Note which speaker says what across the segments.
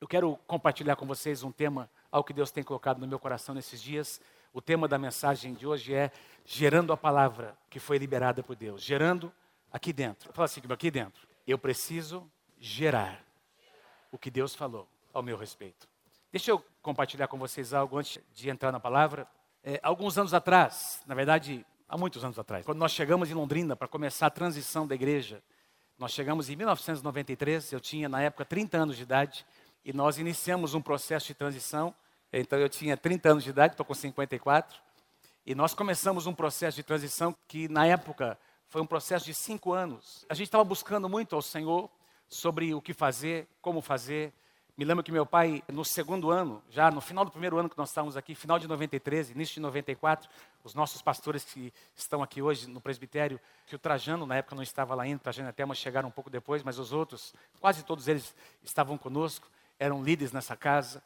Speaker 1: Eu quero compartilhar com vocês um tema, algo que Deus tem colocado no meu coração nesses dias. O tema da mensagem de hoje é gerando a palavra que foi liberada por Deus. Gerando aqui dentro. Fala assim, aqui dentro. Eu preciso gerar o que Deus falou ao meu respeito. Deixa eu compartilhar com vocês algo antes de entrar na palavra. É, alguns anos atrás, na verdade, há muitos anos atrás, quando nós chegamos em Londrina para começar a transição da igreja, nós chegamos em 1993, eu tinha na época 30 anos de idade, e nós iniciamos um processo de transição. Então eu tinha 30 anos de idade, estou com 54, e nós começamos um processo de transição que na época foi um processo de cinco anos. A gente estava buscando muito ao Senhor sobre o que fazer, como fazer. Me lembro que meu pai, no segundo ano, já no final do primeiro ano que nós estávamos aqui, final de 93, início de 94, os nossos pastores que estão aqui hoje no presbitério, que o Trajano, na época não estava lá ainda, Trajano e Thelma chegaram um pouco depois, mas os outros, quase todos eles estavam conosco eram líderes nessa casa.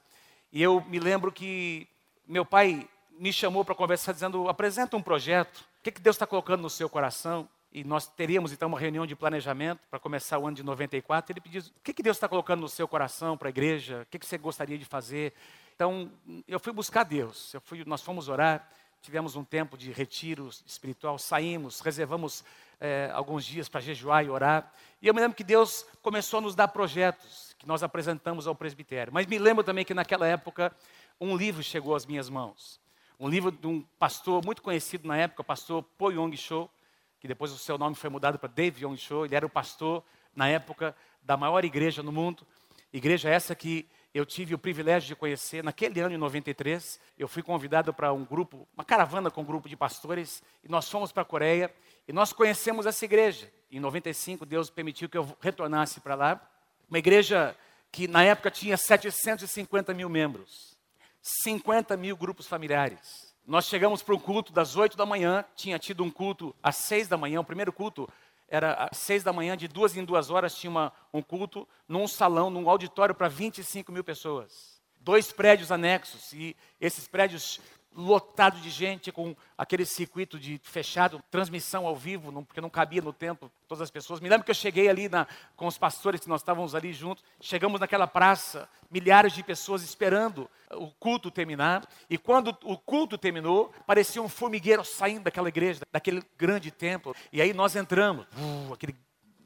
Speaker 1: E eu me lembro que meu pai me chamou para conversar, dizendo: apresenta um projeto, o que, que Deus está colocando no seu coração? E nós teríamos então uma reunião de planejamento para começar o ano de 94. Ele pediu: o que, que Deus está colocando no seu coração para a igreja? O que, que você gostaria de fazer? Então, eu fui buscar Deus, eu fui, nós fomos orar, tivemos um tempo de retiro espiritual, saímos, reservamos é, alguns dias para jejuar e orar. E eu me lembro que Deus começou a nos dar projetos que nós apresentamos ao presbitério. Mas me lembro também que naquela época um livro chegou às minhas mãos. Um livro de um pastor muito conhecido na época, o pastor Po Yong Cho, que depois o seu nome foi mudado para Dave Yong Cho. Ele era o pastor na época da maior igreja no mundo. Igreja essa que eu tive o privilégio de conhecer naquele ano, em 93. Eu fui convidado para um grupo, uma caravana com um grupo de pastores, e nós fomos para a Coreia e nós conhecemos essa igreja. Em 95, Deus permitiu que eu retornasse para lá. Uma igreja que na época tinha 750 mil membros, 50 mil grupos familiares. Nós chegamos para um culto das 8 da manhã, tinha tido um culto às 6 da manhã, o primeiro culto era às seis da manhã, de duas em duas horas, tinha uma, um culto num salão, num auditório para 25 mil pessoas. Dois prédios anexos, e esses prédios lotados de gente, com aquele circuito de fechado, transmissão ao vivo, não, porque não cabia no tempo todas as pessoas. Me lembro que eu cheguei ali na, com os pastores que nós estávamos ali juntos, chegamos naquela praça, milhares de pessoas esperando o culto terminar, e quando o culto terminou, parecia um formigueiro saindo daquela igreja, daquele grande templo, e aí nós entramos, uh, aquele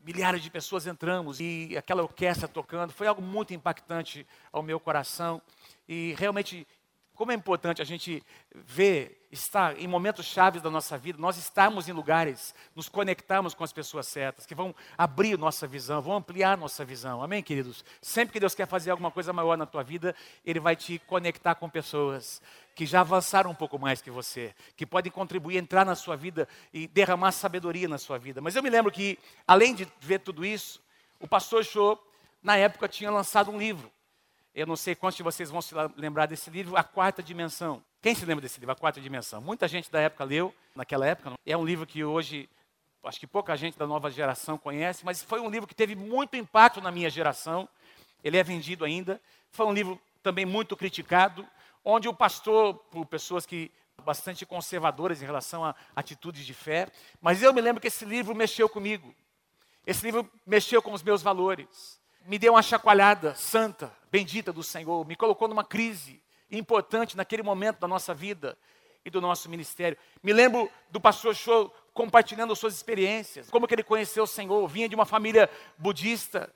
Speaker 1: milhares de pessoas entramos e aquela orquestra tocando, foi algo muito impactante ao meu coração e realmente como é importante a gente ver, estar em momentos chaves da nossa vida, nós estarmos em lugares, nos conectarmos com as pessoas certas, que vão abrir nossa visão, vão ampliar nossa visão. Amém, queridos? Sempre que Deus quer fazer alguma coisa maior na tua vida, Ele vai te conectar com pessoas que já avançaram um pouco mais que você, que podem contribuir, entrar na sua vida e derramar sabedoria na sua vida. Mas eu me lembro que, além de ver tudo isso, o pastor Show, na época, tinha lançado um livro eu não sei quantos de vocês vão se lembrar desse livro, A Quarta Dimensão. Quem se lembra desse livro, A Quarta Dimensão? Muita gente da época leu, naquela época. É um livro que hoje, acho que pouca gente da nova geração conhece, mas foi um livro que teve muito impacto na minha geração. Ele é vendido ainda. Foi um livro também muito criticado, onde o pastor, por pessoas que bastante conservadoras em relação a atitudes de fé, mas eu me lembro que esse livro mexeu comigo. Esse livro mexeu com os meus valores me deu uma chacoalhada santa, bendita do Senhor, me colocou numa crise importante naquele momento da nossa vida e do nosso ministério. Me lembro do pastor Show compartilhando suas experiências, como que ele conheceu o Senhor, vinha de uma família budista,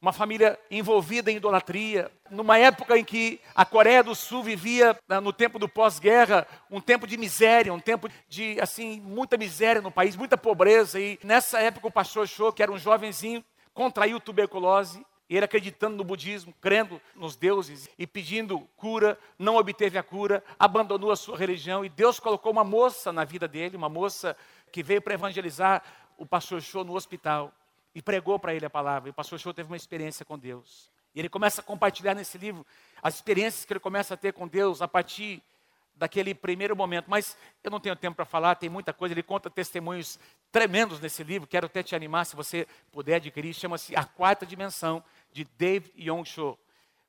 Speaker 1: uma família envolvida em idolatria, numa época em que a Coreia do Sul vivia né, no tempo do pós-guerra, um tempo de miséria, um tempo de assim muita miséria no país, muita pobreza. E nessa época o pastor Show, que era um jovenzinho, contraiu tuberculose e ele acreditando no budismo, crendo nos deuses e pedindo cura, não obteve a cura, abandonou a sua religião e Deus colocou uma moça na vida dele, uma moça que veio para evangelizar o pastor Show no hospital e pregou para ele a palavra. E o pastor Show teve uma experiência com Deus. E ele começa a compartilhar nesse livro as experiências que ele começa a ter com Deus a partir daquele primeiro momento. Mas eu não tenho tempo para falar, tem muita coisa. Ele conta testemunhos tremendos nesse livro. Quero até te animar, se você puder adquirir. Chama-se A Quarta Dimensão, de Dave Yong Cho.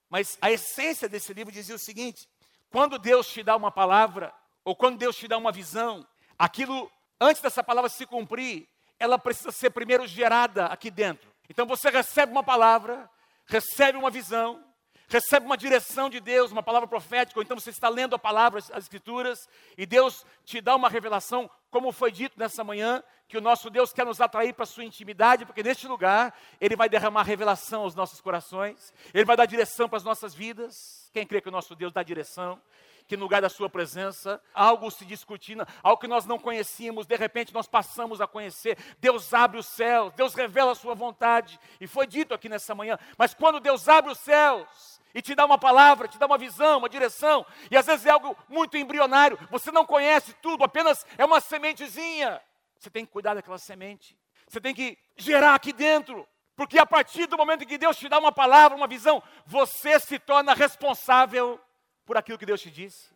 Speaker 1: Mas a essência desse livro dizia o seguinte: quando Deus te dá uma palavra, ou quando Deus te dá uma visão, aquilo, antes dessa palavra se cumprir, ela precisa ser primeiro gerada aqui dentro. Então você recebe uma palavra, recebe uma visão, recebe uma direção de Deus, uma palavra profética, ou então você está lendo a palavra, as escrituras, e Deus te dá uma revelação, como foi dito nessa manhã, que o nosso Deus quer nos atrair para a sua intimidade, porque neste lugar Ele vai derramar revelação aos nossos corações, Ele vai dar direção para as nossas vidas. Quem crê que o nosso Deus dá direção? que no lugar da sua presença, algo se discutindo, algo que nós não conhecíamos, de repente nós passamos a conhecer. Deus abre os céus, Deus revela a sua vontade, e foi dito aqui nessa manhã. Mas quando Deus abre os céus e te dá uma palavra, te dá uma visão, uma direção, e às vezes é algo muito embrionário, você não conhece tudo, apenas é uma sementezinha. Você tem que cuidar daquela semente, você tem que gerar aqui dentro. Porque a partir do momento que Deus te dá uma palavra, uma visão, você se torna responsável por aquilo que Deus te disse.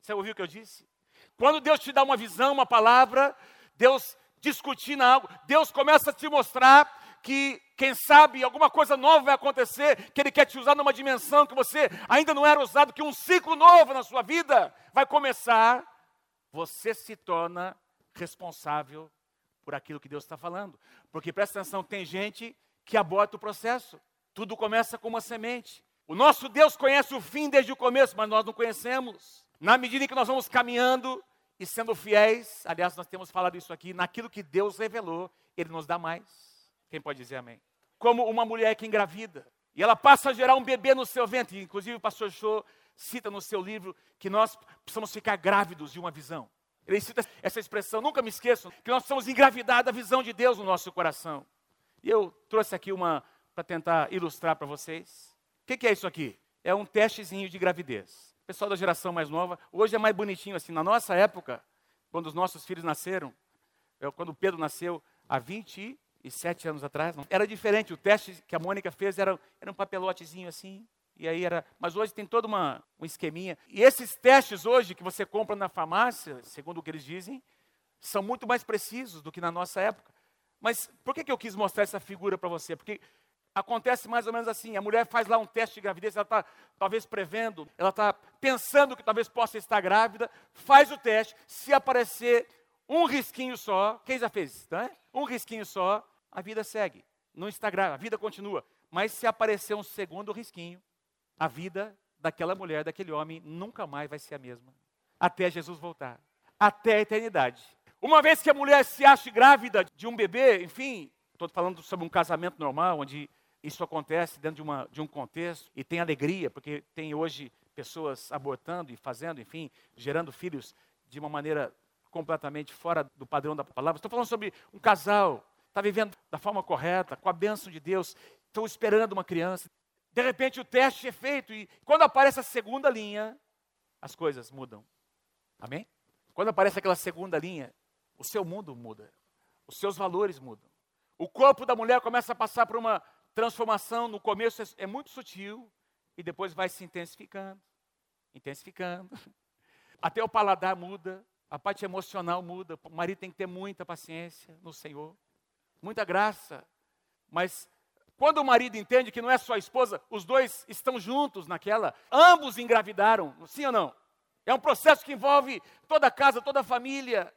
Speaker 1: Você ouviu o que eu disse? Quando Deus te dá uma visão, uma palavra, Deus discutindo algo, Deus começa a te mostrar que, quem sabe, alguma coisa nova vai acontecer, que Ele quer te usar numa dimensão que você ainda não era usado, que um ciclo novo na sua vida vai começar. Você se torna responsável por aquilo que Deus está falando. Porque presta atenção, tem gente que aborta o processo. Tudo começa com uma semente. O nosso Deus conhece o fim desde o começo, mas nós não conhecemos. Na medida em que nós vamos caminhando e sendo fiéis, aliás, nós temos falado isso aqui, naquilo que Deus revelou, Ele nos dá mais. Quem pode dizer amém? Como uma mulher que engravida, e ela passa a gerar um bebê no seu ventre. Inclusive, o pastor Show cita no seu livro que nós precisamos ficar grávidos de uma visão. Ele cita essa expressão, nunca me esqueço, que nós precisamos engravidar da visão de Deus no nosso coração. E eu trouxe aqui uma para tentar ilustrar para vocês que, que é isso aqui? É um testezinho de gravidez. O pessoal da geração mais nova, hoje é mais bonitinho assim. Na nossa época, quando os nossos filhos nasceram, quando o Pedro nasceu há 27 anos atrás, não, era diferente. O teste que a Mônica fez era, era um papelotezinho assim. E aí era, mas hoje tem todo uma, um esqueminha. E esses testes hoje que você compra na farmácia, segundo o que eles dizem, são muito mais precisos do que na nossa época. Mas por que, que eu quis mostrar essa figura para você? Porque Acontece mais ou menos assim: a mulher faz lá um teste de gravidez, ela está talvez prevendo, ela está pensando que talvez possa estar grávida, faz o teste, se aparecer um risquinho só, quem já fez? Né? Um risquinho só, a vida segue. Não está grávida, a vida continua. Mas se aparecer um segundo risquinho, a vida daquela mulher, daquele homem, nunca mais vai ser a mesma. Até Jesus voltar. Até a eternidade. Uma vez que a mulher se acha grávida de um bebê, enfim, estou falando sobre um casamento normal, onde isso acontece dentro de, uma, de um contexto e tem alegria, porque tem hoje pessoas abortando e fazendo, enfim, gerando filhos de uma maneira completamente fora do padrão da palavra. Estou falando sobre um casal, está vivendo da forma correta, com a bênção de Deus, estão esperando uma criança. De repente o teste é feito e quando aparece a segunda linha, as coisas mudam. Amém? Quando aparece aquela segunda linha, o seu mundo muda, os seus valores mudam. O corpo da mulher começa a passar por uma transformação no começo é, é muito sutil e depois vai se intensificando, intensificando. Até o paladar muda, a parte emocional muda. O marido tem que ter muita paciência no Senhor, muita graça. Mas quando o marido entende que não é só a esposa, os dois estão juntos naquela, ambos engravidaram, sim ou não? É um processo que envolve toda a casa, toda a família.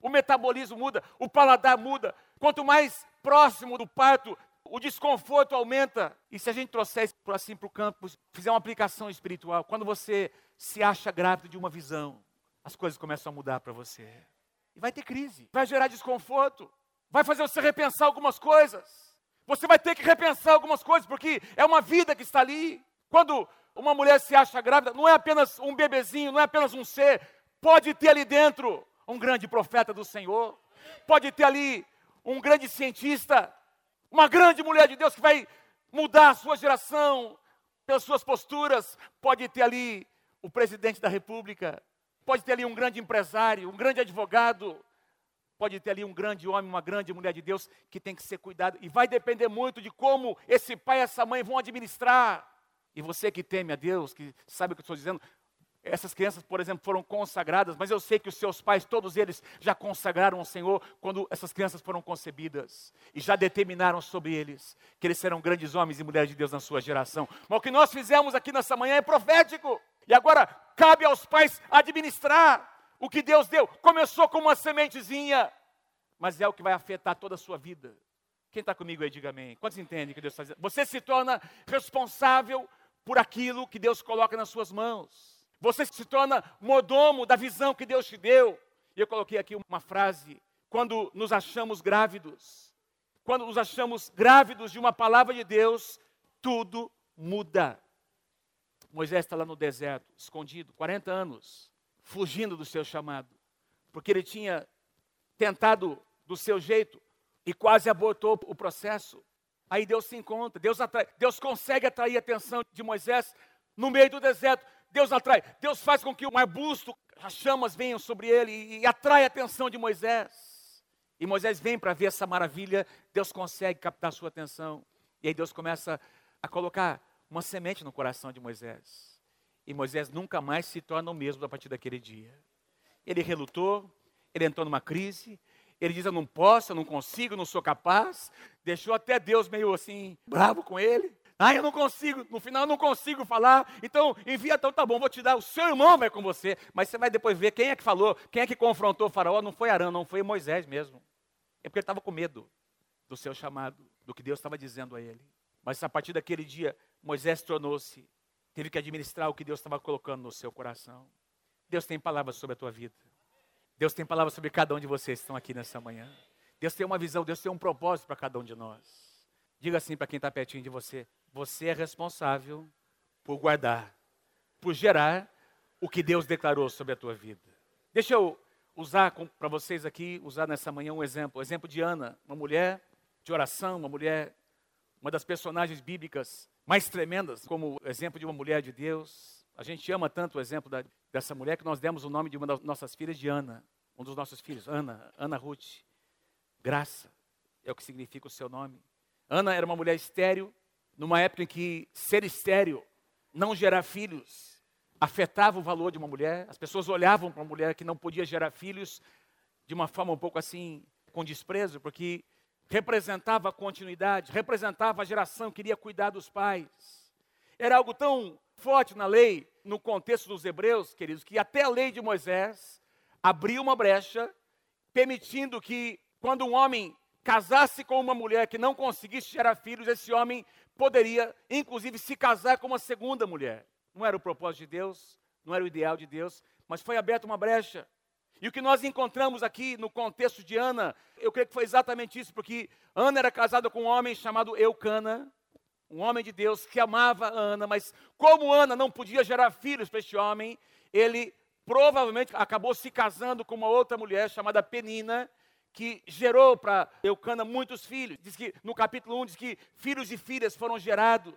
Speaker 1: O metabolismo muda, o paladar muda. Quanto mais próximo do parto, o desconforto aumenta. E se a gente trouxer isso assim para o campo, fizer uma aplicação espiritual, quando você se acha grávido de uma visão, as coisas começam a mudar para você. E vai ter crise, vai gerar desconforto, vai fazer você repensar algumas coisas. Você vai ter que repensar algumas coisas, porque é uma vida que está ali. Quando uma mulher se acha grávida, não é apenas um bebezinho, não é apenas um ser. Pode ter ali dentro um grande profeta do Senhor, pode ter ali um grande cientista, uma grande mulher de Deus que vai mudar a sua geração pelas suas posturas. Pode ter ali o presidente da República, pode ter ali um grande empresário, um grande advogado, pode ter ali um grande homem, uma grande mulher de Deus que tem que ser cuidado. E vai depender muito de como esse pai e essa mãe vão administrar. E você que teme a Deus, que sabe o que eu estou dizendo, essas crianças, por exemplo, foram consagradas, mas eu sei que os seus pais, todos eles, já consagraram ao Senhor quando essas crianças foram concebidas e já determinaram sobre eles que eles serão grandes homens e mulheres de Deus na sua geração. Mas o que nós fizemos aqui nessa manhã é profético, e agora cabe aos pais administrar o que Deus deu. Começou com uma sementezinha, mas é o que vai afetar toda a sua vida. Quem está comigo aí, diga amém. Quantos entendem que Deus está? Você se torna responsável por aquilo que Deus coloca nas suas mãos. Você se torna mordomo da visão que Deus te deu. E eu coloquei aqui uma frase: quando nos achamos grávidos, quando nos achamos grávidos de uma palavra de Deus, tudo muda. Moisés está lá no deserto, escondido, 40 anos, fugindo do seu chamado, porque ele tinha tentado do seu jeito e quase abortou o processo. Aí Deus se encontra, Deus, atrai, Deus consegue atrair a atenção de Moisés no meio do deserto. Deus atrai, Deus faz com que um arbusto, as chamas venham sobre ele e, e atrai a atenção de Moisés. E Moisés vem para ver essa maravilha, Deus consegue captar sua atenção. E aí Deus começa a colocar uma semente no coração de Moisés. E Moisés nunca mais se torna o mesmo a partir daquele dia. Ele relutou, ele entrou numa crise, ele diz: Eu não posso, eu não consigo, não sou capaz. Deixou até Deus meio assim, bravo com ele. Ah, eu não consigo, no final eu não consigo falar. Então, envia, então tá bom, vou te dar. O seu irmão vai com você. Mas você vai depois ver quem é que falou, quem é que confrontou o faraó. Não foi Arão, não foi Moisés mesmo. É porque ele estava com medo do seu chamado, do que Deus estava dizendo a ele. Mas a partir daquele dia, Moisés tornou-se, teve que administrar o que Deus estava colocando no seu coração. Deus tem palavras sobre a tua vida. Deus tem palavras sobre cada um de vocês que estão aqui nessa manhã. Deus tem uma visão, Deus tem um propósito para cada um de nós. Diga assim para quem está pertinho de você: você é responsável por guardar, por gerar o que Deus declarou sobre a tua vida. Deixa eu usar para vocês aqui, usar nessa manhã um exemplo. O exemplo de Ana, uma mulher de oração, uma mulher, uma das personagens bíblicas mais tremendas, como exemplo de uma mulher de Deus. A gente ama tanto o exemplo da, dessa mulher que nós demos o nome de uma das nossas filhas de Ana, um dos nossos filhos, Ana, Ana Ruth. Graça é o que significa o seu nome. Ana era uma mulher estéril, numa época em que ser estéril, não gerar filhos, afetava o valor de uma mulher. As pessoas olhavam para uma mulher que não podia gerar filhos de uma forma um pouco assim, com desprezo, porque representava a continuidade, representava a geração que iria cuidar dos pais. Era algo tão forte na lei, no contexto dos hebreus, queridos, que até a lei de Moisés abriu uma brecha, permitindo que, quando um homem casasse com uma mulher que não conseguisse gerar filhos, esse homem poderia, inclusive, se casar com uma segunda mulher. Não era o propósito de Deus, não era o ideal de Deus, mas foi aberta uma brecha. E o que nós encontramos aqui no contexto de Ana, eu creio que foi exatamente isso, porque Ana era casada com um homem chamado Eucana, um homem de Deus que amava Ana, mas como Ana não podia gerar filhos para este homem, ele provavelmente acabou se casando com uma outra mulher chamada Penina, que gerou para Eucana muitos filhos. Diz que no capítulo 1 diz que filhos e filhas foram gerados.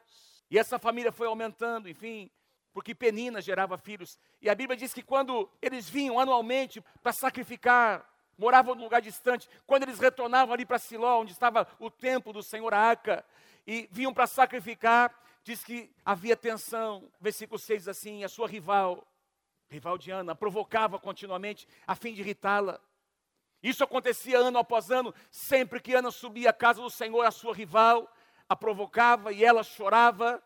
Speaker 1: E essa família foi aumentando, enfim, porque Penina gerava filhos. E a Bíblia diz que quando eles vinham anualmente para sacrificar, moravam num lugar distante, quando eles retornavam ali para Siló, onde estava o templo do Senhor Aca, e vinham para sacrificar, diz que havia tensão. Versículo 6 assim, a sua rival, rival de Ana, provocava continuamente a fim de irritá-la. Isso acontecia ano após ano, sempre que Ana subia à casa do Senhor, a sua rival a provocava e ela chorava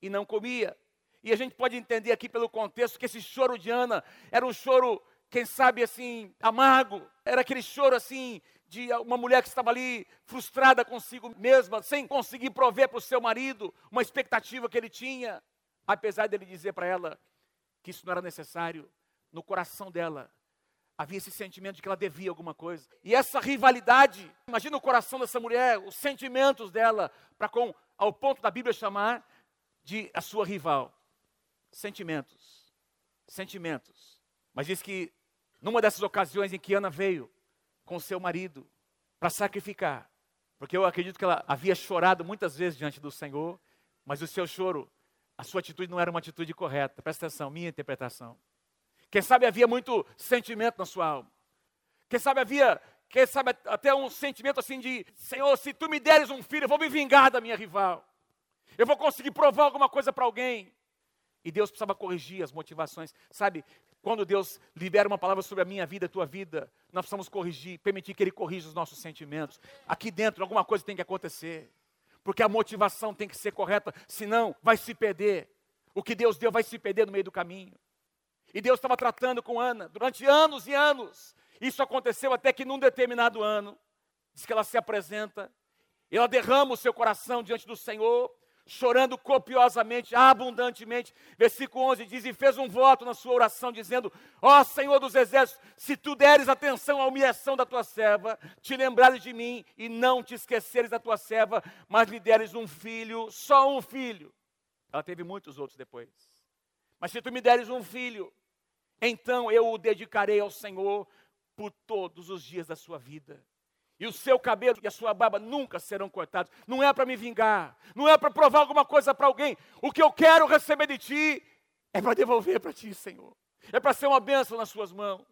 Speaker 1: e não comia. E a gente pode entender aqui pelo contexto que esse choro de Ana era um choro, quem sabe assim, amargo, era aquele choro assim de uma mulher que estava ali frustrada consigo mesma, sem conseguir prover para o seu marido uma expectativa que ele tinha, apesar dele dizer para ela que isso não era necessário, no coração dela havia esse sentimento de que ela devia alguma coisa. E essa rivalidade, imagina o coração dessa mulher, os sentimentos dela, para com, ao ponto da Bíblia chamar de a sua rival. Sentimentos. Sentimentos. Mas diz que numa dessas ocasiões em que Ana veio com seu marido para sacrificar, porque eu acredito que ela havia chorado muitas vezes diante do Senhor, mas o seu choro, a sua atitude não era uma atitude correta. Presta atenção, minha interpretação. Quem sabe havia muito sentimento na sua alma. Quem sabe havia, quem sabe até um sentimento assim de, Senhor, se tu me deres um filho, eu vou me vingar da minha rival. Eu vou conseguir provar alguma coisa para alguém. E Deus precisava corrigir as motivações. Sabe, quando Deus libera uma palavra sobre a minha vida, a tua vida, nós precisamos corrigir, permitir que Ele corrija os nossos sentimentos. Aqui dentro, alguma coisa tem que acontecer. Porque a motivação tem que ser correta, senão vai se perder. O que Deus deu vai se perder no meio do caminho. E Deus estava tratando com Ana durante anos e anos. Isso aconteceu até que num determinado ano, diz que ela se apresenta, ela derrama o seu coração diante do Senhor, chorando copiosamente, abundantemente. Versículo 11 diz: E fez um voto na sua oração, dizendo: Ó Senhor dos exércitos, se tu deres atenção à humilhação da tua serva, te lembrares de mim e não te esqueceres da tua serva, mas lhe deres um filho, só um filho. Ela teve muitos outros depois. Mas se tu me deres um filho, então eu o dedicarei ao Senhor por todos os dias da sua vida e o seu cabelo e a sua barba nunca serão cortados. Não é para me vingar, não é para provar alguma coisa para alguém. O que eu quero receber de ti é para devolver para ti, Senhor. É para ser uma bênção nas suas mãos.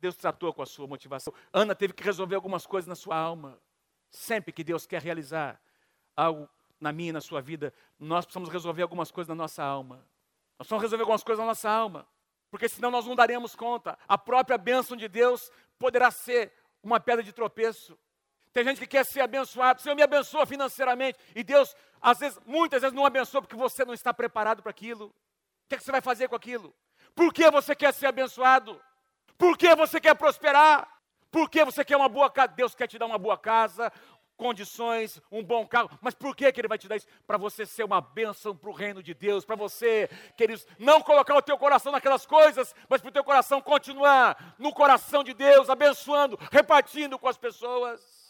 Speaker 1: Deus tratou com a sua motivação. Ana teve que resolver algumas coisas na sua alma. Sempre que Deus quer realizar algo na minha e na sua vida, nós precisamos resolver algumas coisas na nossa alma. Nós precisamos resolver algumas coisas na nossa alma. Porque senão nós não daremos conta. A própria bênção de Deus poderá ser uma pedra de tropeço. Tem gente que quer ser abençoado. Senhor, me abençoa financeiramente. E Deus, às vezes, muitas vezes não abençoa porque você não está preparado para aquilo. O que, é que você vai fazer com aquilo? Por que você quer ser abençoado? Por que você quer prosperar? Por que você quer uma boa casa? Deus quer te dar uma boa casa, condições, um bom carro. Mas por que, que Ele vai te dar isso? Para você ser uma bênção para o reino de Deus, para você, queridos, não colocar o teu coração naquelas coisas, mas para o teu coração continuar no coração de Deus, abençoando, repartindo com as pessoas.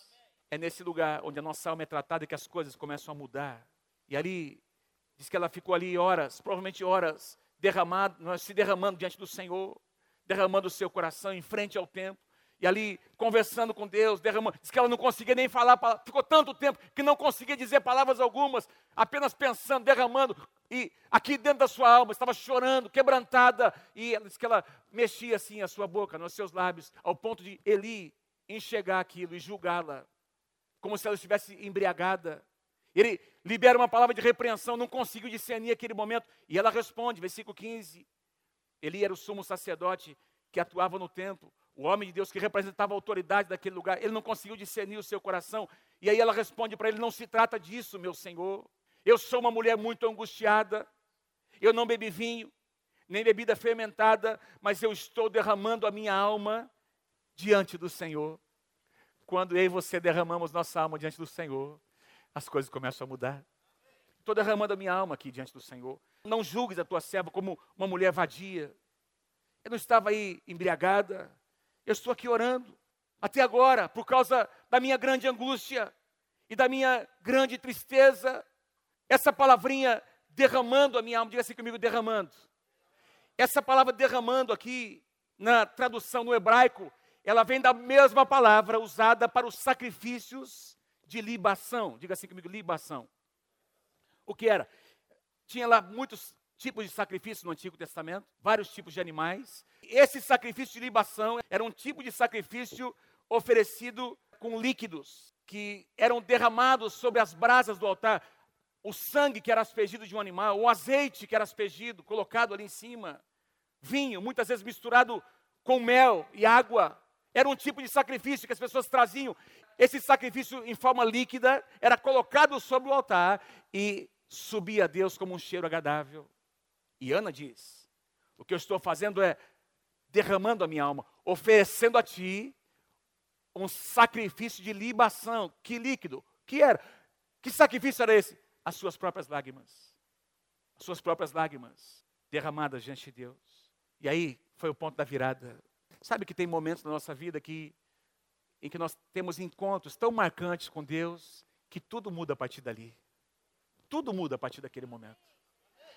Speaker 1: É nesse lugar onde a nossa alma é tratada que as coisas começam a mudar. E ali, diz que ela ficou ali horas, provavelmente horas, derramado, se derramando diante do Senhor, derramando o seu coração em frente ao templo. E ali, conversando com Deus, derramando. Diz que ela não conseguia nem falar, ficou tanto tempo que não conseguia dizer palavras algumas, apenas pensando, derramando. E aqui dentro da sua alma, estava chorando, quebrantada. E ela diz que ela mexia assim a sua boca, nos seus lábios, ao ponto de Eli enxergar aquilo e julgá-la como se ela estivesse embriagada. Ele libera uma palavra de repreensão, não conseguiu discernir aquele momento. E ela responde, versículo 15. Ele era o sumo sacerdote que atuava no templo, o homem de Deus que representava a autoridade daquele lugar. Ele não conseguiu discernir o seu coração. E aí ela responde para ele: Não se trata disso, meu senhor. Eu sou uma mulher muito angustiada. Eu não bebi vinho, nem bebida fermentada, mas eu estou derramando a minha alma diante do Senhor. Quando eu e você derramamos nossa alma diante do Senhor, as coisas começam a mudar. Estou derramando a minha alma aqui diante do Senhor. Não julgues a tua serva como uma mulher vadia. Eu não estava aí embriagada. Eu estou aqui orando. Até agora, por causa da minha grande angústia e da minha grande tristeza. Essa palavrinha derramando a minha alma, diga assim comigo, derramando. Essa palavra derramando aqui, na tradução no hebraico, ela vem da mesma palavra usada para os sacrifícios de libação. Diga assim comigo, libação. O que era? Tinha lá muitos tipos de sacrifícios no Antigo Testamento, vários tipos de animais. Esse sacrifício de libação era um tipo de sacrifício oferecido com líquidos que eram derramados sobre as brasas do altar. O sangue que era aspergido de um animal, o azeite que era aspergido, colocado ali em cima, vinho, muitas vezes misturado com mel e água, era um tipo de sacrifício que as pessoas traziam. Esse sacrifício em forma líquida era colocado sobre o altar e subia a Deus como um cheiro agradável. E Ana diz: O que eu estou fazendo é derramando a minha alma, oferecendo a ti um sacrifício de libação. Que líquido? Que era? Que sacrifício era esse? As suas próprias lágrimas. As suas próprias lágrimas derramadas diante de Deus. E aí foi o ponto da virada. Sabe que tem momentos na nossa vida que, em que nós temos encontros tão marcantes com Deus que tudo muda a partir dali. Tudo muda a partir daquele momento.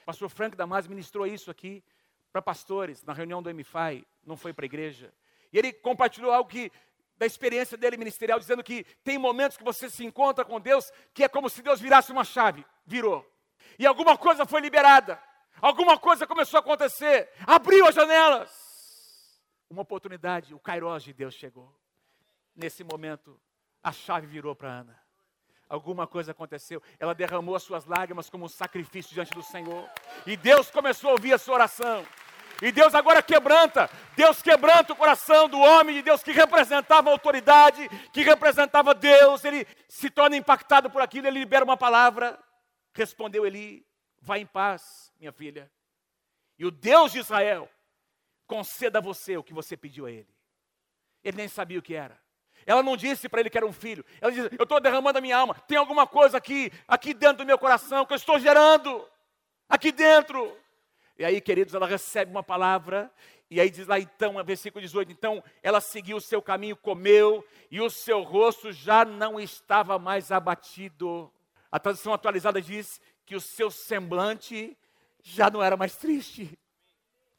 Speaker 1: O pastor Frank Damas ministrou isso aqui para pastores na reunião do MFI, não foi para a igreja. E ele compartilhou algo que da experiência dele ministerial, dizendo que tem momentos que você se encontra com Deus que é como se Deus virasse uma chave, virou. E alguma coisa foi liberada, alguma coisa começou a acontecer, abriu as janelas uma oportunidade, o Kairos de Deus chegou. Nesse momento, a chave virou para Ana. Alguma coisa aconteceu. Ela derramou as suas lágrimas como um sacrifício diante do Senhor. E Deus começou a ouvir a sua oração. E Deus agora quebranta, Deus quebranta o coração do homem de Deus que representava a autoridade, que representava Deus. Ele se torna impactado por aquilo, ele libera uma palavra. Respondeu Eli: Vai em paz, minha filha. E o Deus de Israel conceda a você o que você pediu a Ele. Ele nem sabia o que era. Ela não disse para ele que era um filho. Ela disse: Eu estou derramando a minha alma. Tem alguma coisa aqui, aqui dentro do meu coração que eu estou gerando. Aqui dentro. E aí, queridos, ela recebe uma palavra. E aí diz lá então, versículo 18: Então ela seguiu o seu caminho, comeu, e o seu rosto já não estava mais abatido. A tradução atualizada diz que o seu semblante já não era mais triste.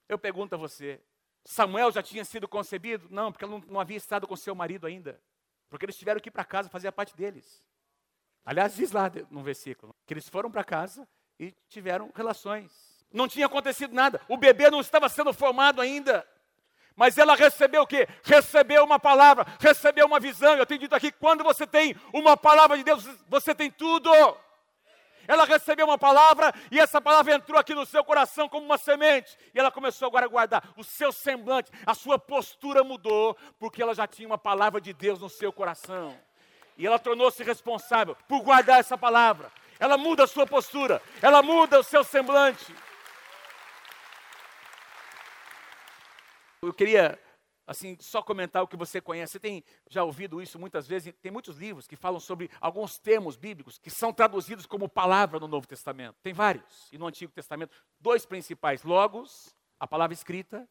Speaker 1: Eu pergunto a você: Samuel já tinha sido concebido? Não, porque ela não, não havia estado com seu marido ainda. Porque eles tiveram que ir para casa fazer a parte deles. Aliás, diz lá no versículo que eles foram para casa e tiveram relações. Não tinha acontecido nada. O bebê não estava sendo formado ainda. Mas ela recebeu o quê? Recebeu uma palavra, recebeu uma visão. Eu tenho dito aqui, quando você tem uma palavra de Deus, você tem tudo. Ela recebeu uma palavra e essa palavra entrou aqui no seu coração como uma semente. E ela começou agora a guardar. O seu semblante, a sua postura mudou, porque ela já tinha uma palavra de Deus no seu coração. E ela tornou-se responsável por guardar essa palavra. Ela muda a sua postura, ela muda o seu semblante. Eu queria assim, só comentar o que você conhece. Você tem já ouvido isso muitas vezes, tem muitos livros que falam sobre alguns termos bíblicos que são traduzidos como palavra no Novo Testamento. Tem vários. E no Antigo Testamento, dois principais: Logos, a palavra escrita,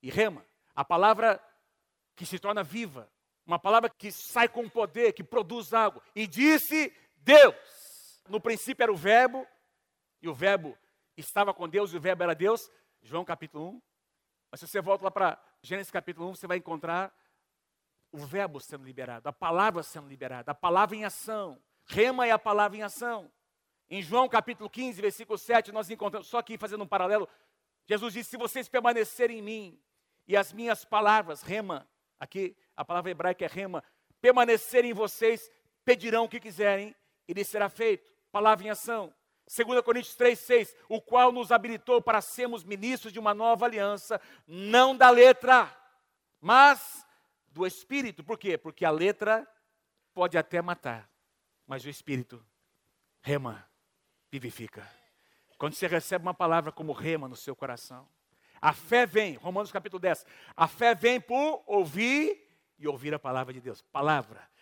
Speaker 1: e Rema, a palavra que se torna viva, uma palavra que sai com poder, que produz algo. E disse Deus. No princípio era o Verbo, e o Verbo estava com Deus, e o Verbo era Deus. João capítulo 1. Mas se você volta lá para Gênesis capítulo 1, você vai encontrar o verbo sendo liberado, a palavra sendo liberada, a palavra em ação. Rema é a palavra em ação. Em João capítulo 15, versículo 7, nós encontramos, só aqui fazendo um paralelo, Jesus disse: Se vocês permanecerem em mim e as minhas palavras, rema, aqui a palavra hebraica é rema, permanecerem em vocês, pedirão o que quiserem e lhes será feito. Palavra em ação. 2 Coríntios 3,6, o qual nos habilitou para sermos ministros de uma nova aliança, não da letra, mas do Espírito. Por quê? Porque a letra pode até matar, mas o Espírito rema, vivifica. Quando você recebe uma palavra como rema no seu coração, a fé vem, Romanos capítulo 10, a fé vem por ouvir e ouvir a palavra de Deus. Palavra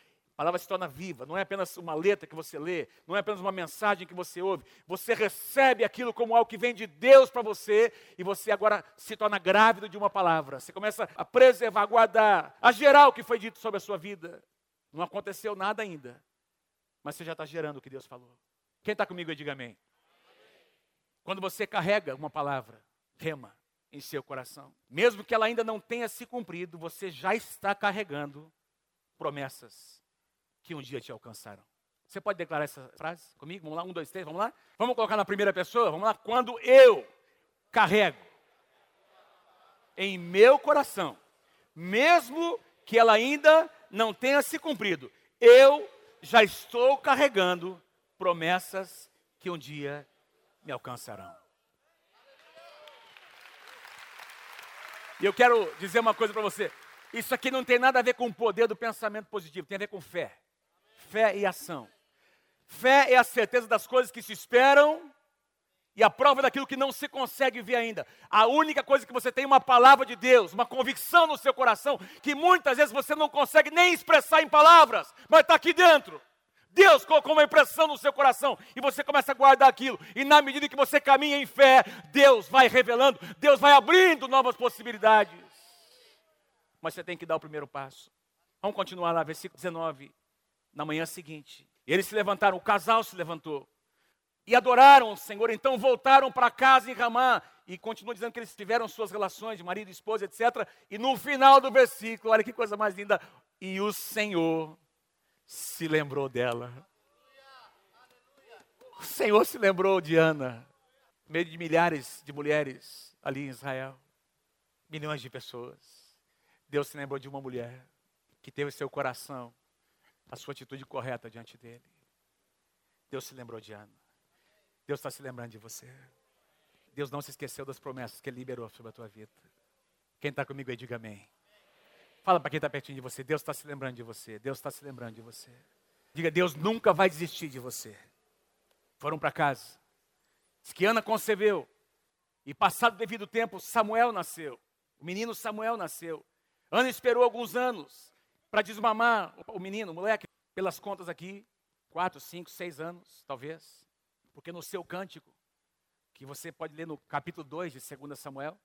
Speaker 1: palavra se torna viva, não é apenas uma letra que você lê, não é apenas uma mensagem que você ouve. Você recebe aquilo como algo que vem de Deus para você e você agora se torna grávido de uma palavra. Você começa a preservar, a guardar, a gerar o que foi dito sobre a sua vida. Não aconteceu nada ainda, mas você já está gerando o que Deus falou. Quem está comigo, diga amém. Quando você carrega uma palavra, rema em seu coração, mesmo que ela ainda não tenha se cumprido, você já está carregando promessas que um dia te alcançaram. Você pode declarar essa frase comigo? Vamos lá, um, dois, três, vamos lá? Vamos colocar na primeira pessoa? Vamos lá? Quando eu carrego em meu coração, mesmo que ela ainda não tenha se cumprido, eu já estou carregando promessas que um dia me alcançarão. E eu quero dizer uma coisa para você. Isso aqui não tem nada a ver com o poder do pensamento positivo, tem a ver com fé fé e ação. Fé é a certeza das coisas que se esperam e a prova daquilo que não se consegue ver ainda. A única coisa que você tem é uma palavra de Deus, uma convicção no seu coração, que muitas vezes você não consegue nem expressar em palavras, mas está aqui dentro. Deus colocou uma impressão no seu coração e você começa a guardar aquilo. E na medida que você caminha em fé, Deus vai revelando, Deus vai abrindo novas possibilidades. Mas você tem que dar o primeiro passo. Vamos continuar lá, versículo 19 na manhã seguinte. Eles se levantaram, o casal se levantou e adoraram o Senhor. Então voltaram para casa em Ramá e continua dizendo que eles tiveram suas relações de marido, esposa, etc. E no final do versículo, olha que coisa mais linda. E o Senhor se lembrou dela. O Senhor se lembrou de Ana, meio de milhares de mulheres ali em Israel, milhões de pessoas. Deus se lembrou de uma mulher que teve seu coração a sua atitude correta diante dele. Deus se lembrou de Ana. Deus está se lembrando de você. Deus não se esqueceu das promessas que Ele liberou sobre a tua vida. Quem está comigo aí, diga amém. Fala para quem está pertinho de você. Deus está se lembrando de você. Deus está se lembrando de você. Diga, Deus nunca vai desistir de você. Foram para casa. Diz que Ana concebeu. E passado devido tempo, Samuel nasceu. O menino Samuel nasceu. Ana esperou alguns anos. Para desmamar o menino, o moleque, pelas contas aqui, quatro, cinco, seis anos, talvez. Porque no seu cântico, que você pode ler no capítulo 2 de 2 Samuel,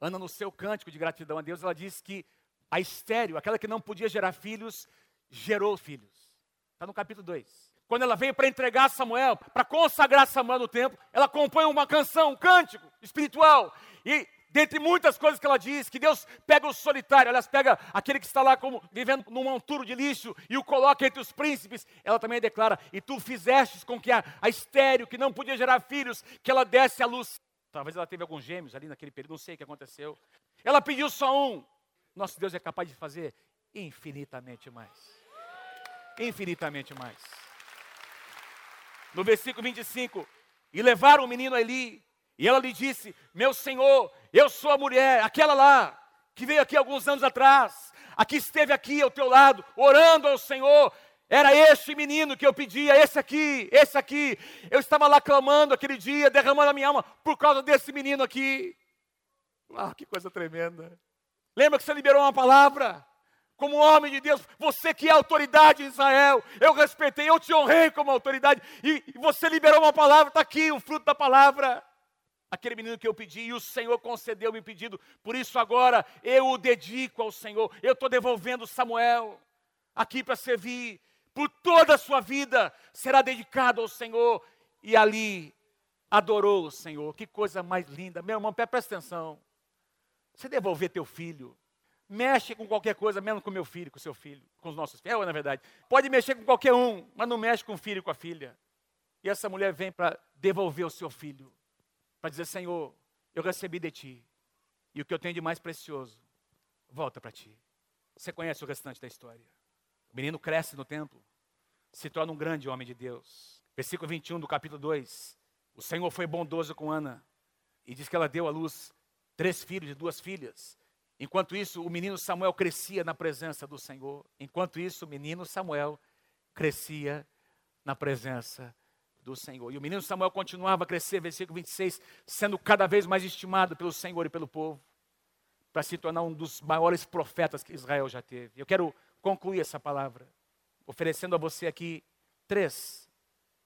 Speaker 1: Ana, no seu cântico de gratidão a Deus, ela diz que a estéreo, aquela que não podia gerar filhos, gerou filhos. Está no capítulo 2. Quando ela veio para entregar Samuel, para consagrar Samuel no templo, ela compõe uma canção, um cântico espiritual. E dentre muitas coisas que ela diz, que Deus pega o solitário, aliás, pega aquele que está lá como vivendo num monturo de lixo e o coloca entre os príncipes. Ela também declara: E tu fizestes com que a, a estéreo, que não podia gerar filhos, que ela desse à luz. Talvez ela teve alguns gêmeos ali naquele período, não sei o que aconteceu. Ela pediu só um. Nosso Deus é capaz de fazer infinitamente mais. Infinitamente mais. No versículo 25, e levaram o menino ali, e ela lhe disse: Meu senhor, eu sou a mulher, aquela lá, que veio aqui alguns anos atrás, aqui esteve aqui ao teu lado, orando ao Senhor. Era este menino que eu pedia, esse aqui, esse aqui. Eu estava lá clamando aquele dia, derramando a minha alma por causa desse menino aqui. Ah, que coisa tremenda. Lembra que você liberou uma palavra? Como homem de Deus, você que é autoridade em Israel, eu respeitei, eu te honrei como autoridade, e, você liberou uma palavra, está aqui o fruto da palavra aquele menino que eu pedi, e o Senhor concedeu meu pedido, por isso agora eu o dedico ao Senhor, eu estou devolvendo Samuel aqui para servir, por toda a sua vida será dedicado ao Senhor, e ali adorou o Senhor, que coisa mais linda, meu irmão, presta atenção, você devolver teu filho, mexe com qualquer coisa, menos com meu filho, com seu filho, com os nossos filhos, é, na verdade, pode mexer com qualquer um, mas não mexe com o filho e com a filha, e essa mulher vem para devolver o seu filho, para dizer: Senhor, eu recebi de ti, e o que eu tenho de mais precioso, volta para ti. Você conhece o restante da história. O menino cresce no templo, se torna um grande homem de Deus. Versículo 21 do capítulo 2. O Senhor foi bondoso com Ana e diz que ela deu à luz três filhos e duas filhas. Enquanto isso, o menino Samuel crescia na presença do Senhor. Enquanto isso, o menino Samuel crescia na presença do Senhor. E o menino Samuel continuava a crescer, versículo 26, sendo cada vez mais estimado pelo Senhor e pelo povo, para se tornar um dos maiores profetas que Israel já teve. Eu quero concluir essa palavra, oferecendo a você aqui três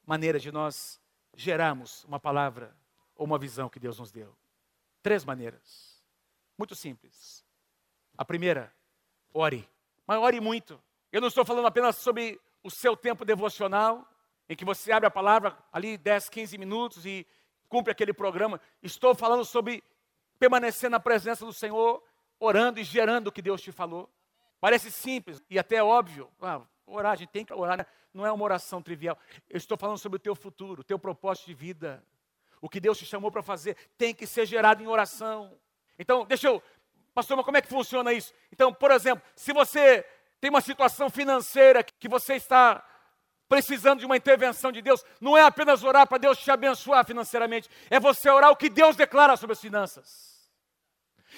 Speaker 1: maneiras de nós gerarmos uma palavra ou uma visão que Deus nos deu. Três maneiras. Muito simples. A primeira, ore. Mas ore muito. Eu não estou falando apenas sobre o seu tempo devocional, em que você abre a palavra ali 10, 15 minutos e cumpre aquele programa. Estou falando sobre permanecer na presença do Senhor, orando e gerando o que Deus te falou. Parece simples e até óbvio. Ah, orar, a gente tem que orar, né? não é uma oração trivial. Eu estou falando sobre o teu futuro, o teu propósito de vida. O que Deus te chamou para fazer tem que ser gerado em oração. Então, deixa eu. Pastor, mas como é que funciona isso? Então, por exemplo, se você tem uma situação financeira que você está precisando de uma intervenção de Deus, não é apenas orar para Deus te abençoar financeiramente, é você orar o que Deus declara sobre as finanças.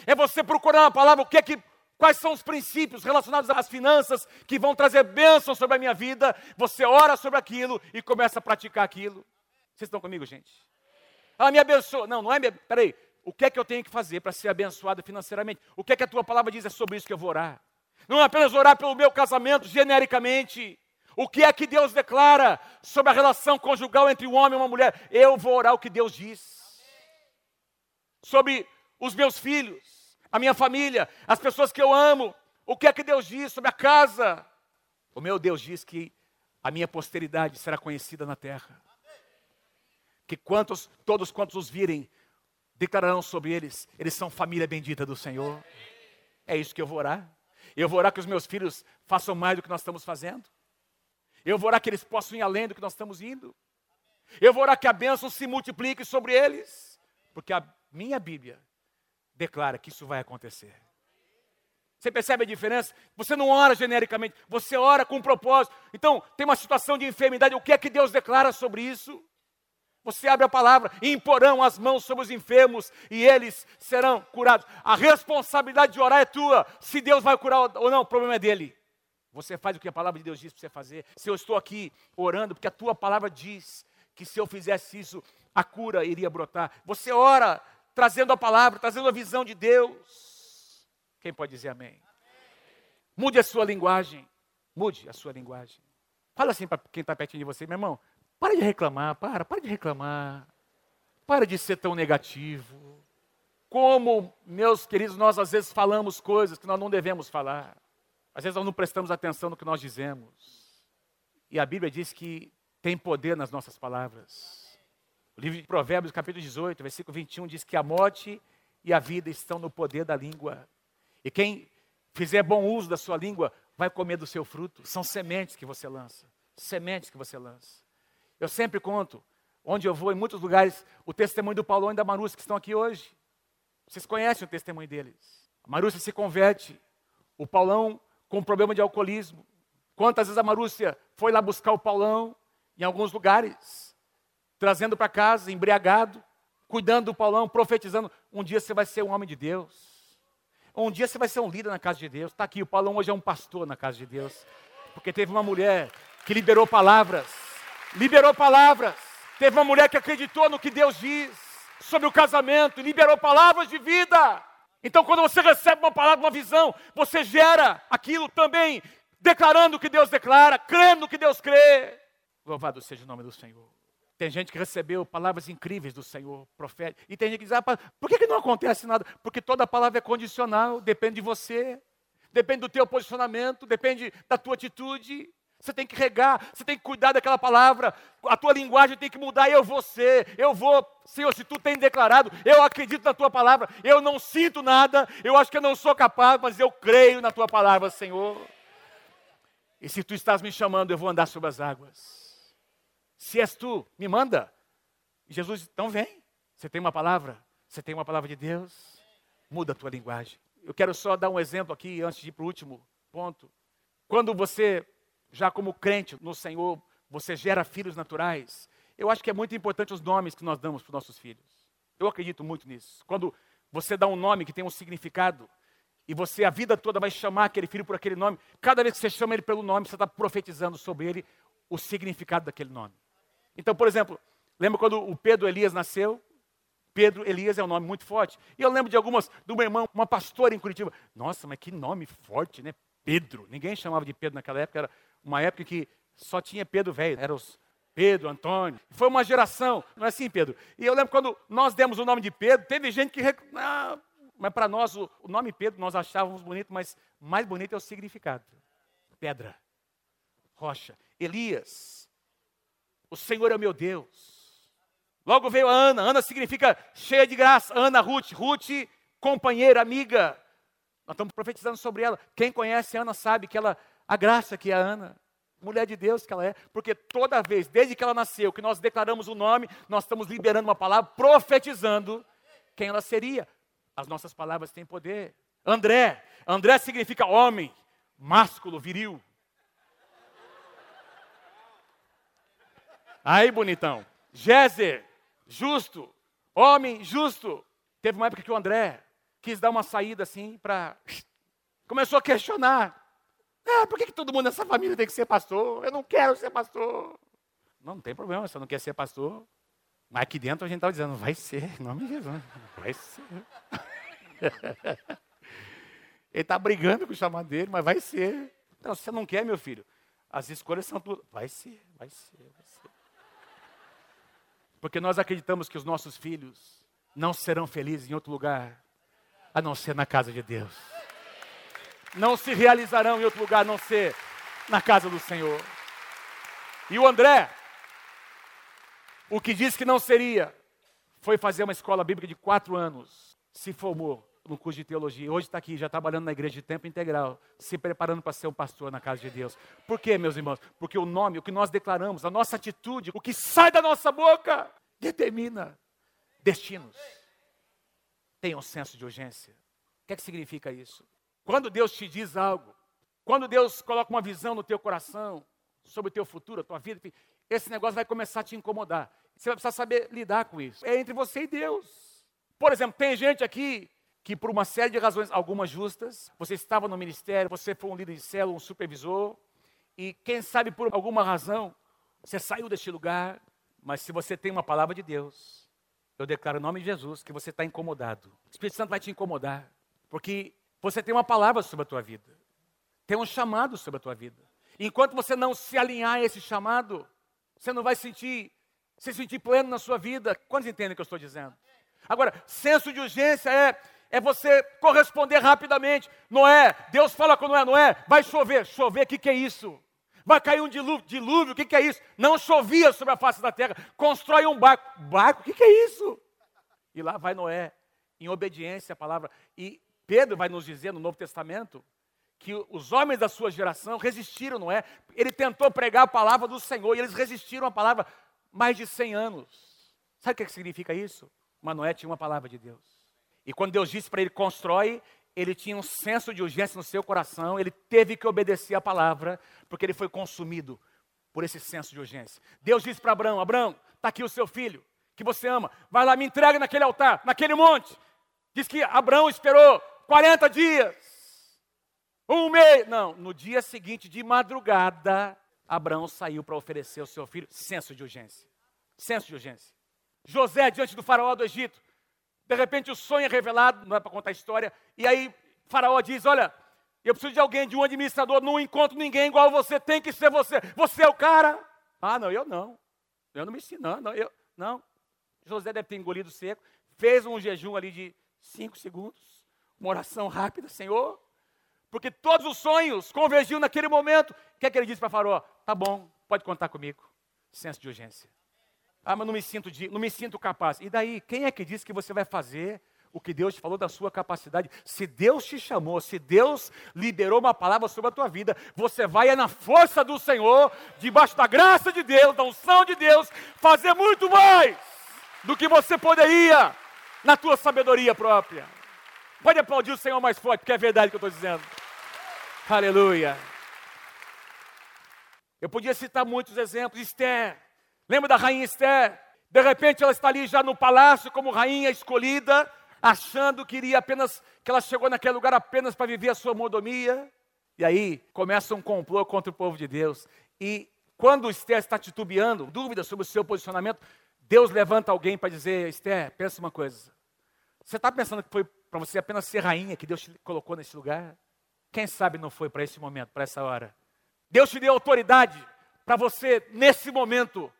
Speaker 1: É você procurar na palavra o que é que quais são os princípios relacionados às finanças que vão trazer bênção sobre a minha vida. Você ora sobre aquilo e começa a praticar aquilo. Vocês estão comigo, gente? Ah, me abençoa. Não, não é. Peraí. O que é que eu tenho que fazer para ser abençoado financeiramente? O que é que a tua palavra diz é sobre isso que eu vou orar? Não é apenas orar pelo meu casamento genericamente. O que é que Deus declara sobre a relação conjugal entre um homem e uma mulher? Eu vou orar o que Deus diz. Sobre os meus filhos, a minha família, as pessoas que eu amo. O que é que Deus diz sobre a casa? O meu Deus diz que a minha posteridade será conhecida na terra. Que quantos, todos quantos os virem, declararão sobre eles, eles são família bendita do Senhor. É isso que eu vou orar. Eu vou orar que os meus filhos façam mais do que nós estamos fazendo. Eu vou orar que eles possam ir além do que nós estamos indo. Eu vou orar que a bênção se multiplique sobre eles. Porque a minha Bíblia declara que isso vai acontecer. Você percebe a diferença? Você não ora genericamente, você ora com um propósito. Então, tem uma situação de enfermidade, o que é que Deus declara sobre isso? Você abre a palavra e imporão as mãos sobre os enfermos e eles serão curados. A responsabilidade de orar é tua. Se Deus vai curar ou não, o problema é dele. Você faz o que a palavra de Deus diz para você fazer. Se eu estou aqui orando, porque a tua palavra diz que se eu fizesse isso, a cura iria brotar. Você ora trazendo a palavra, trazendo a visão de Deus. Quem pode dizer amém? amém. Mude a sua linguagem. Mude a sua linguagem. Fala assim para quem está pertinho de você, meu irmão. Para de reclamar, para, para de reclamar. Para de ser tão negativo. Como, meus queridos, nós às vezes falamos coisas que nós não devemos falar. Às vezes nós não prestamos atenção no que nós dizemos. E a Bíblia diz que tem poder nas nossas palavras. O livro de Provérbios, capítulo 18, versículo 21, diz que a morte e a vida estão no poder da língua. E quem fizer bom uso da sua língua vai comer do seu fruto. São sementes que você lança. Sementes que você lança. Eu sempre conto, onde eu vou, em muitos lugares, o testemunho do Paulão e da Marúcia que estão aqui hoje. Vocês conhecem o testemunho deles. A Marúcia se converte. O Paulão com problema de alcoolismo. Quantas vezes a Marúcia foi lá buscar o Paulão em alguns lugares, trazendo para casa, embriagado, cuidando do Paulão, profetizando. Um dia você vai ser um homem de Deus. Um dia você vai ser um líder na casa de Deus. Está aqui, o Paulão hoje é um pastor na casa de Deus. Porque teve uma mulher que liberou palavras. Liberou palavras. Teve uma mulher que acreditou no que Deus diz sobre o casamento e liberou palavras de vida. Então, quando você recebe uma palavra, uma visão, você gera aquilo também, declarando o que Deus declara, crendo no que Deus crê. Louvado seja o nome do Senhor. Tem gente que recebeu palavras incríveis do Senhor, profeta. E tem gente que diz, ah, por que, que não acontece nada? Porque toda palavra é condicional, depende de você, depende do teu posicionamento, depende da tua atitude. Você tem que regar, você tem que cuidar daquela palavra, a tua linguagem tem que mudar. Eu vou ser, eu vou, Senhor, se tu tem declarado, eu acredito na tua palavra, eu não sinto nada, eu acho que eu não sou capaz, mas eu creio na tua palavra, Senhor. E se tu estás me chamando, eu vou andar sobre as águas. Se és tu, me manda. Jesus, então vem. Você tem uma palavra? Você tem uma palavra de Deus? Muda a tua linguagem. Eu quero só dar um exemplo aqui antes de ir para o último ponto. Quando você, já como crente no Senhor, você gera filhos naturais, eu acho que é muito importante os nomes que nós damos para os nossos filhos. Eu acredito muito nisso. Quando você dá um nome que tem um significado, e você a vida toda vai chamar aquele filho por aquele nome, cada vez que você chama ele pelo nome, você está profetizando sobre ele o significado daquele nome. Então, por exemplo, lembra quando o Pedro Elias nasceu? Pedro Elias é um nome muito forte. E eu lembro de algumas, do meu irmão, uma pastora em Curitiba. Nossa, mas que nome forte, né? Pedro. Ninguém chamava de Pedro naquela época, era uma época que só tinha Pedro velho, eram os Pedro, Antônio. Foi uma geração, não é assim, Pedro? E eu lembro quando nós demos o nome de Pedro, teve gente que. Ah, mas para nós, o, nome Pedro nós achávamos bonito, mas mais bonito é o significado: pedra, rocha. Elias, o Senhor é o meu Deus. Logo veio a Ana. Ana significa cheia de graça. Ana, Ruth. Ruth, companheira, amiga. Nós estamos profetizando sobre ela. Quem conhece Ana sabe que ela, a graça que é a Ana, mulher de Deus que ela é, porque toda vez, desde que ela nasceu, que nós declaramos o nome, nós estamos liberando uma palavra, profetizando quem ela seria. As nossas palavras têm poder. André, André significa homem, másculo, viril. Aí, bonitão. Gézer, justo. Homem justo. Teve uma época que o André quis dar uma saída assim para. Começou a questionar. Ah, por que, que todo mundo nessa família tem que ser pastor? Eu não quero ser pastor. Não, não tem problema, você não quer ser pastor. Mas aqui dentro a gente estava dizendo, vai ser, em nome de Jesus. Vai ser. Ele está brigando com o chamado dele, mas vai ser. Não, você não quer, meu filho. As escolhas são tudo. Vai ser, vai ser, vai ser. Porque nós acreditamos que os nossos filhos não serão felizes em outro lugar, a não ser na casa de Deus. Não se realizarão em outro lugar, a não ser na casa do Senhor. E o André, o que disse que não seria, foi fazer uma escola bíblica de quatro anos, se formou no curso de teologia. Hoje está aqui, já trabalhando na igreja de tempo integral, se preparando para ser um pastor na casa de Deus. Por quê, meus irmãos? Porque o nome, o que nós declaramos, a nossa atitude, o que sai da nossa boca, determina destinos. Tenha um senso de urgência. O que, é que significa isso? Quando Deus te diz algo, quando Deus coloca uma visão no teu coração sobre o teu futuro, a tua vida, esse negócio vai começar a te incomodar. Você vai precisar saber lidar com isso. É entre você e Deus. Por exemplo, tem gente aqui que por uma série de razões, algumas justas, você estava no ministério, você foi um líder de célula, um supervisor, e quem sabe por alguma razão, você saiu deste lugar, mas se você tem uma palavra de Deus, eu declaro em nome de Jesus que você está incomodado. O Espírito Santo vai te incomodar, porque você tem uma palavra sobre a tua vida. Tem um chamado sobre a tua vida. Enquanto você não se alinhar a esse chamado, você não vai sentir, se sentir pleno na sua vida. Quantos entendem o que eu estou dizendo? Agora, senso de urgência é é você corresponder rapidamente. Noé, Deus fala com Noé, Noé, vai chover. Chover, o que, que é isso? Vai cair um dilúvio, dilúvio, o que, que é isso? Não chovia sobre a face da terra. Constrói um barco. Barco, o que, que é isso? E lá vai Noé, em obediência à palavra. E Pedro vai nos dizer no Novo Testamento que os homens da sua geração resistiram, não é? Ele tentou pregar a palavra do Senhor e eles resistiram à palavra mais de 100 anos. Sabe o que significa isso? Manoé tinha uma palavra de Deus. E quando Deus disse para ele constrói, ele tinha um senso de urgência no seu coração, ele teve que obedecer a palavra, porque ele foi consumido por esse senso de urgência. Deus disse para Abraão: Abraão, está aqui o seu filho, que você ama, vai lá, me entrega naquele altar, naquele monte. Diz que Abraão esperou 40 dias, um mês. Não, no dia seguinte, de madrugada, Abraão saiu para oferecer ao seu filho senso de urgência. Senso de urgência. José, diante do faraó do Egito, de repente o sonho é revelado, não é para contar a história, e aí Faraó diz: Olha, eu preciso de alguém, de um administrador, não encontro ninguém igual você, tem que ser você. Você é o cara? Ah, não, eu não. Eu não me ensino, não, não, eu, não. José deve ter engolido seco, fez um jejum ali de cinco segundos, uma oração rápida, Senhor, porque todos os sonhos convergiam naquele momento. O que é que ele disse para Faraó? Tá bom, pode contar comigo. Senso de urgência. Ah, mas não me sinto, de, não me sinto capaz. E daí, quem é que disse que você vai fazer o que Deus te falou da sua capacidade? Se Deus te chamou, se Deus liberou uma palavra sobre a tua vida, você vai é na força do Senhor, debaixo da graça de Deus, da unção de Deus, fazer muito mais do que você poderia na tua sabedoria própria. Pode aplaudir o Senhor mais forte, porque é verdade que eu estou dizendo. Aleluia. Eu podia citar muitos exemplos. Esther, Lembra da rainha Esther? De repente ela está ali já no palácio como rainha escolhida, achando que iria apenas que ela chegou naquele lugar apenas para viver a sua modomia. E aí começa um complô contra o povo de Deus. E quando Esther está titubeando, dúvida sobre o seu posicionamento, Deus levanta alguém para dizer: Esther, pensa uma coisa. Você está pensando que foi para você apenas ser rainha que Deus te colocou nesse lugar? Quem sabe não foi para esse momento, para essa hora? Deus te deu autoridade para você, nesse momento,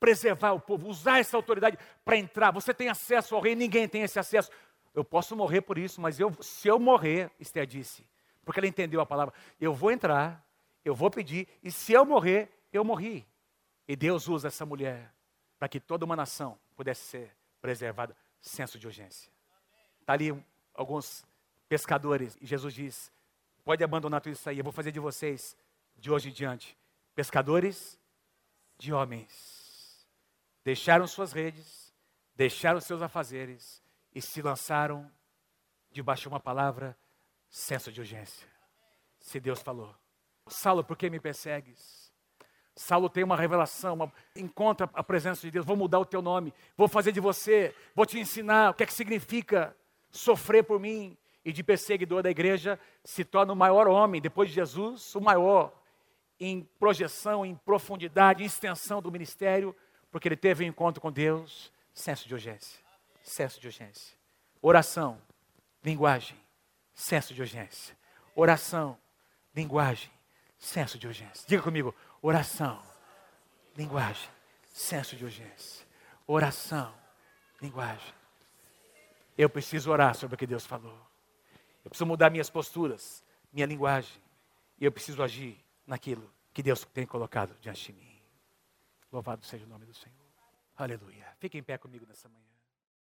Speaker 1: preservar o povo, usar essa autoridade para entrar. Você tem acesso ao rei, ninguém tem esse acesso. Eu posso morrer por isso, mas eu, se eu morrer, Esther disse, porque ela entendeu a palavra, eu vou entrar, eu vou pedir, e se eu morrer, eu morri. E Deus usa essa mulher para que toda uma nação pudesse ser preservada. Senso de urgência. Está ali alguns pescadores, e Jesus diz: pode abandonar tudo isso aí, eu vou fazer de vocês, de hoje em diante, pescadores de homens deixaram suas redes, deixaram seus afazeres e se lançaram debaixo de uma palavra, senso de urgência. Se Deus falou, Saulo, por que me persegues? Saulo tem uma revelação, uma, encontra a presença de Deus, vou mudar o teu nome, vou fazer de você, vou te ensinar o que é que significa sofrer por mim. E de perseguidor da igreja se torna o maior homem, depois de Jesus, o maior em projeção, em profundidade, em extensão do ministério, porque ele teve um encontro com Deus, senso de urgência. Senso de urgência. Oração, linguagem, senso de urgência. Oração, linguagem, senso de urgência. Diga comigo, oração, linguagem, senso de urgência. Oração, linguagem. Eu preciso orar sobre o que Deus falou. Eu preciso mudar minhas posturas, minha linguagem. E eu preciso agir naquilo que Deus tem colocado diante de mim. Louvado seja o nome do Senhor. Aleluia. Fique em pé comigo nessa manhã.